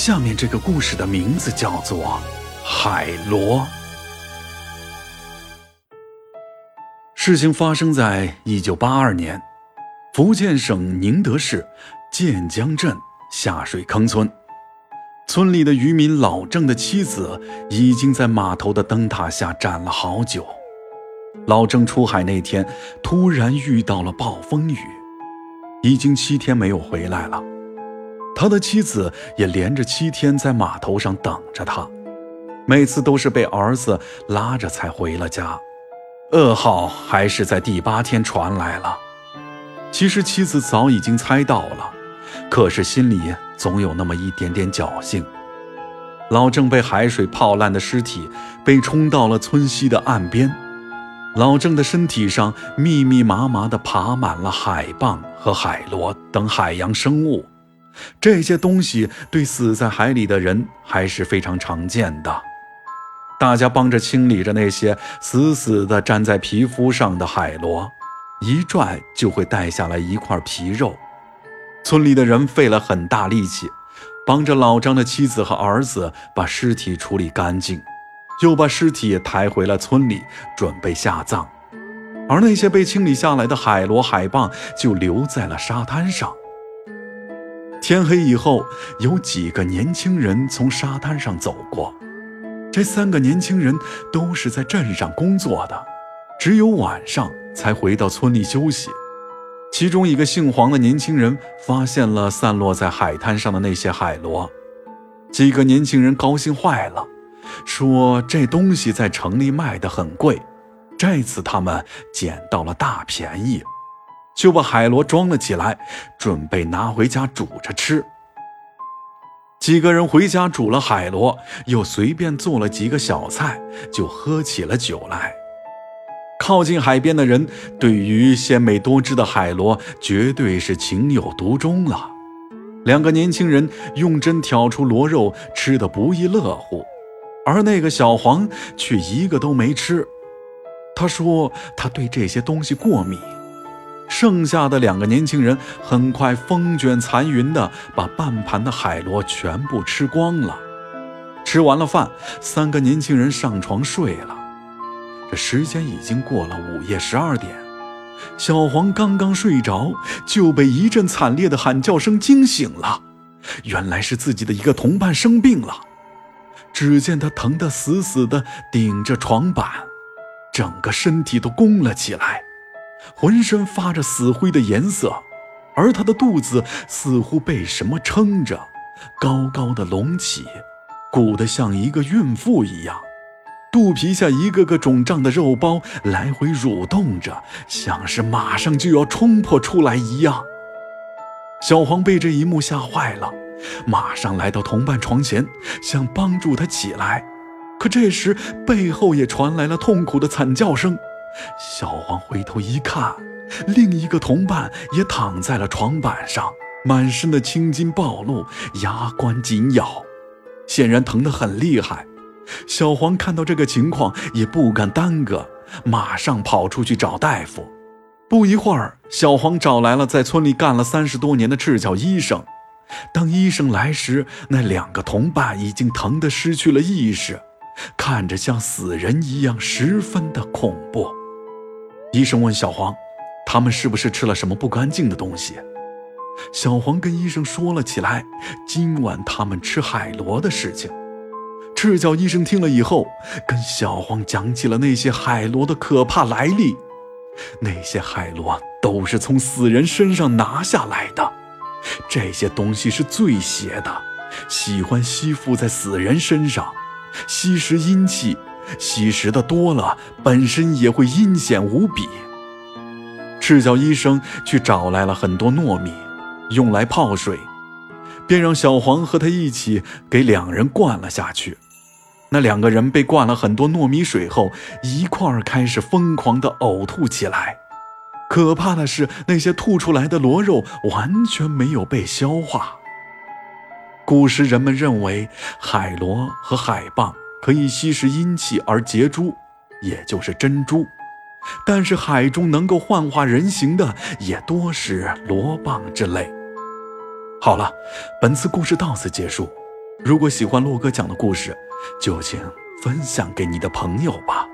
下面这个故事的名字叫做《海螺》。事情发生在一九八二年，福建省宁德市建江镇下水坑村。村里的渔民老郑的妻子已经在码头的灯塔下站了好久。老郑出海那天，突然遇到了暴风雨，已经七天没有回来了。他的妻子也连着七天在码头上等着他，每次都是被儿子拉着才回了家。噩耗还是在第八天传来了。其实妻子早已经猜到了。可是心里总有那么一点点侥幸。老郑被海水泡烂的尸体被冲到了村西的岸边，老郑的身体上密密麻麻地爬满了海蚌和海螺等海洋生物，这些东西对死在海里的人还是非常常见的。大家帮着清理着那些死死地粘在皮肤上的海螺，一拽就会带下来一块皮肉。村里的人费了很大力气，帮着老张的妻子和儿子把尸体处理干净，又把尸体抬回了村里，准备下葬。而那些被清理下来的海螺、海蚌就留在了沙滩上。天黑以后，有几个年轻人从沙滩上走过。这三个年轻人都是在镇上工作的，只有晚上才回到村里休息。其中一个姓黄的年轻人发现了散落在海滩上的那些海螺，几个年轻人高兴坏了，说这东西在城里卖的很贵，这次他们捡到了大便宜，就把海螺装了起来，准备拿回家煮着吃。几个人回家煮了海螺，又随便做了几个小菜，就喝起了酒来。靠近海边的人，对于鲜美多汁的海螺，绝对是情有独钟了。两个年轻人用针挑出螺肉，吃得不亦乐乎，而那个小黄却一个都没吃。他说他对这些东西过敏。剩下的两个年轻人很快风卷残云的把半盘的海螺全部吃光了。吃完了饭，三个年轻人上床睡了。这时间已经过了午夜十二点，小黄刚刚睡着，就被一阵惨烈的喊叫声惊醒了。原来是自己的一个同伴生病了，只见他疼得死死地顶着床板，整个身体都弓了起来，浑身发着死灰的颜色，而他的肚子似乎被什么撑着，高高的隆起，鼓得像一个孕妇一样。肚皮下一个个肿胀的肉包来回蠕动着，像是马上就要冲破出来一样。小黄被这一幕吓坏了，马上来到同伴床前，想帮助他起来。可这时背后也传来了痛苦的惨叫声。小黄回头一看，另一个同伴也躺在了床板上，满身的青筋暴露，牙关紧咬，显然疼得很厉害。小黄看到这个情况，也不敢耽搁，马上跑出去找大夫。不一会儿，小黄找来了在村里干了三十多年的赤脚医生。当医生来时，那两个同伴已经疼得失去了意识，看着像死人一样，十分的恐怖。医生问小黄：“他们是不是吃了什么不干净的东西？”小黄跟医生说了起来，今晚他们吃海螺的事情。赤脚医生听了以后，跟小黄讲起了那些海螺的可怕来历。那些海螺都是从死人身上拿下来的，这些东西是最邪的，喜欢吸附在死人身上，吸食阴气，吸食的多了，本身也会阴险无比。赤脚医生去找来了很多糯米，用来泡水，便让小黄和他一起给两人灌了下去。那两个人被灌了很多糯米水后，一块儿开始疯狂地呕吐起来。可怕的是，那些吐出来的螺肉完全没有被消化。古时人们认为海螺和海蚌可以吸食阴气而结珠，也就是珍珠。但是海中能够幻化人形的，也多是罗蚌之类。好了，本次故事到此结束。如果喜欢洛哥讲的故事，就请分享给你的朋友吧。